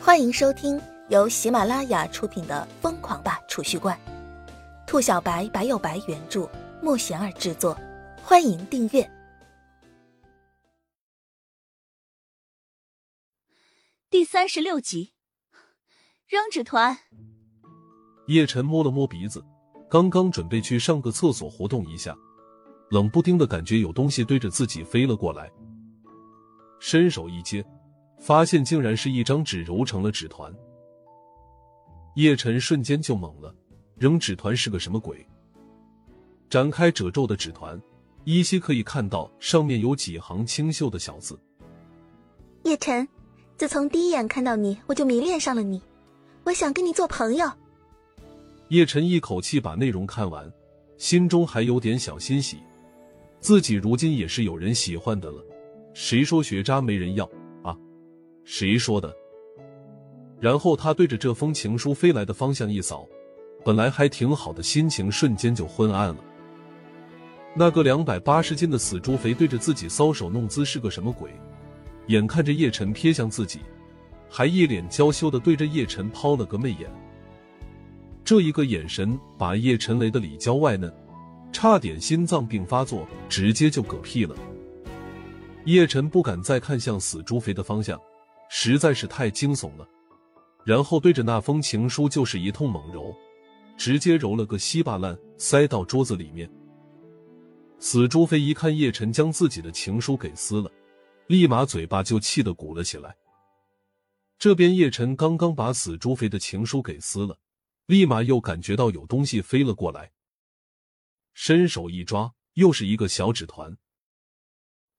欢迎收听由喜马拉雅出品的《疯狂吧储蓄罐》，兔小白白有白原著，莫贤儿制作。欢迎订阅第三十六集。扔纸团。叶晨摸了摸鼻子，刚刚准备去上个厕所活动一下，冷不丁的感觉有东西对着自己飞了过来，伸手一接。发现竟然是一张纸揉成了纸团，叶晨瞬间就懵了，扔纸团是个什么鬼？展开褶皱的纸团，依稀可以看到上面有几行清秀的小字。叶晨，自从第一眼看到你，我就迷恋上了你，我想跟你做朋友。叶晨一口气把内容看完，心中还有点小欣喜，自己如今也是有人喜欢的了。谁说学渣没人要？谁说的？然后他对着这封情书飞来的方向一扫，本来还挺好的心情瞬间就昏暗了。那个两百八十斤的死猪肥对着自己搔首弄姿是个什么鬼？眼看着叶晨瞥向自己，还一脸娇羞的对着叶晨抛了个媚眼。这一个眼神把叶晨雷的里焦外嫩，差点心脏病发作，直接就嗝屁了。叶晨不敢再看向死猪肥的方向。实在是太惊悚了，然后对着那封情书就是一通猛揉，直接揉了个稀巴烂，塞到桌子里面。死朱飞一看叶晨将自己的情书给撕了，立马嘴巴就气得鼓了起来。这边叶晨刚刚把死朱飞的情书给撕了，立马又感觉到有东西飞了过来，伸手一抓，又是一个小纸团。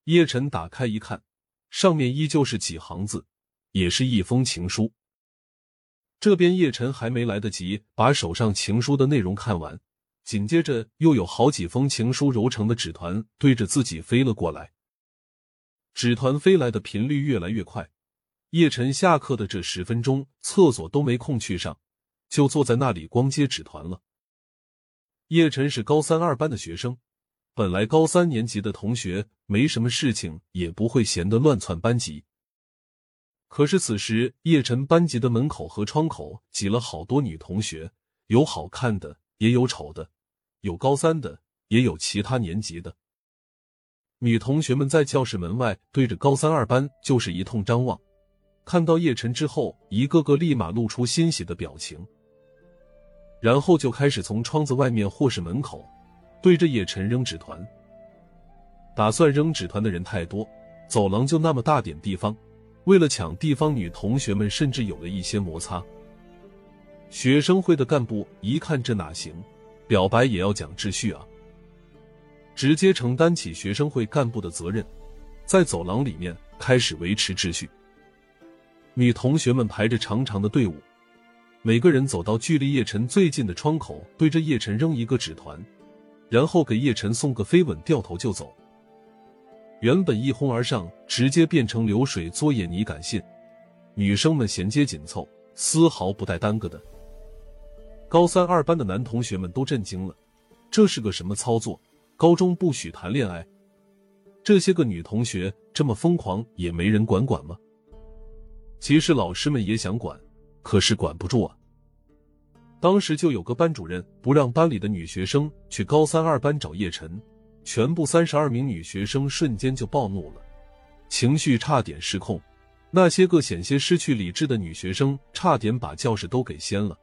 叶晨打开一看，上面依旧是几行字。也是一封情书。这边叶晨还没来得及把手上情书的内容看完，紧接着又有好几封情书揉成的纸团对着自己飞了过来。纸团飞来的频率越来越快，叶晨下课的这十分钟，厕所都没空去上，就坐在那里光接纸团了。叶晨是高三二班的学生，本来高三年级的同学没什么事情，也不会闲得乱窜班级。可是此时，叶晨班级的门口和窗口挤了好多女同学，有好看的，也有丑的，有高三的，也有其他年级的。女同学们在教室门外对着高三二班就是一通张望，看到叶晨之后，一个个立马露出欣喜的表情，然后就开始从窗子外面或是门口对着叶晨扔纸团。打算扔纸团的人太多，走廊就那么大点地方。为了抢地方，女同学们甚至有了一些摩擦。学生会的干部一看这哪行，表白也要讲秩序啊！直接承担起学生会干部的责任，在走廊里面开始维持秩序。女同学们排着长长的队伍，每个人走到距离叶晨最近的窗口，对着叶晨扔一个纸团，然后给叶晨送个飞吻，掉头就走。原本一哄而上，直接变成流水作业，你敢信？女生们衔接紧凑，丝毫不带耽搁的。高三二班的男同学们都震惊了，这是个什么操作？高中不许谈恋爱，这些个女同学这么疯狂，也没人管管吗？其实老师们也想管，可是管不住啊。当时就有个班主任不让班里的女学生去高三二班找叶晨。全部三十二名女学生瞬间就暴怒了，情绪差点失控。那些个险些失去理智的女学生，差点把教室都给掀了。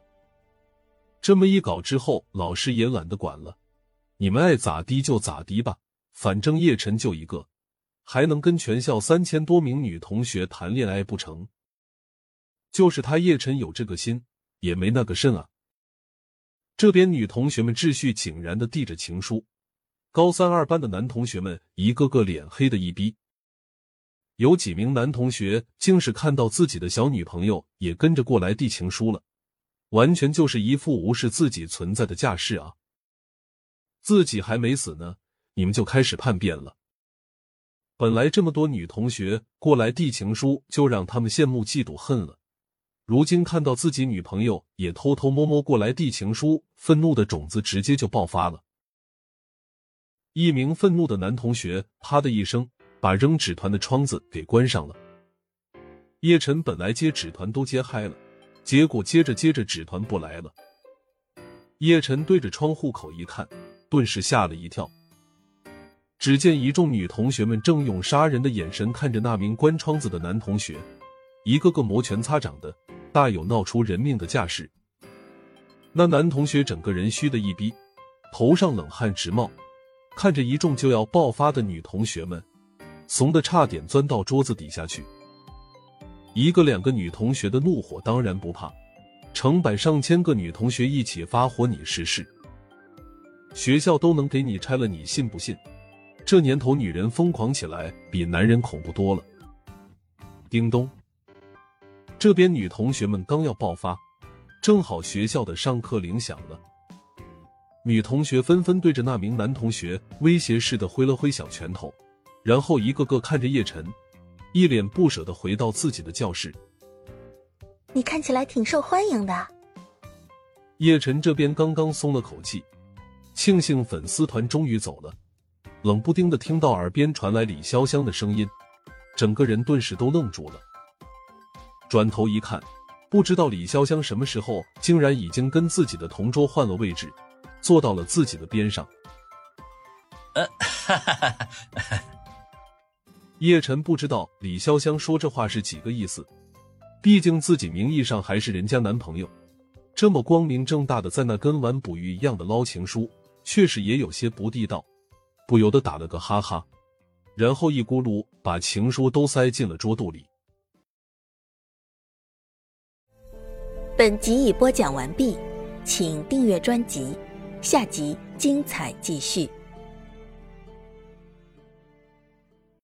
这么一搞之后，老师也懒得管了，你们爱咋滴就咋滴吧，反正叶晨就一个，还能跟全校三千多名女同学谈恋爱不成？就是他叶晨有这个心，也没那个肾啊。这边女同学们秩序井然的递着情书。高三二班的男同学们一个个脸黑的一逼，有几名男同学竟是看到自己的小女朋友也跟着过来递情书了，完全就是一副无视自己存在的架势啊！自己还没死呢，你们就开始叛变了。本来这么多女同学过来递情书，就让他们羡慕嫉妒恨了，如今看到自己女朋友也偷偷摸摸过来递情书，愤怒的种子直接就爆发了。一名愤怒的男同学“啪”的一声把扔纸团的窗子给关上了。叶晨本来接纸团都接嗨了，结果接着接着纸团不来了。叶晨对着窗户口一看，顿时吓了一跳。只见一众女同学们正用杀人的眼神看着那名关窗子的男同学，一个个摩拳擦掌的，大有闹出人命的架势。那男同学整个人虚的一逼，头上冷汗直冒，看着一众就要爆发的女同学们，怂的差点钻到桌子底下去。一个两个女同学的怒火当然不怕，成百上千个女同学一起发火，你试试，学校都能给你拆了，你信不信？这年头，女人疯狂起来比男人恐怖多了。叮咚，这边女同学们刚要爆发，正好学校的上课铃响了。女同学纷纷对着那名男同学威胁似的挥了挥小拳头，然后一个个看着叶晨，一脸不舍的回到自己的教室。你看起来挺受欢迎的。叶晨这边刚刚松了口气，庆幸粉丝团终于走了。冷不丁的听到耳边传来李潇湘的声音，整个人顿时都愣住了。转头一看，不知道李潇湘什么时候竟然已经跟自己的同桌换了位置，坐到了自己的边上。呃，哈哈哈哈叶晨不知道李潇湘说这话是几个意思，毕竟自己名义上还是人家男朋友，这么光明正大的在那跟玩捕鱼一样的捞情书，确实也有些不地道。不由得打了个哈哈，然后一咕噜把情书都塞进了桌肚里。本集已播讲完毕，请订阅专辑，下集精彩继续。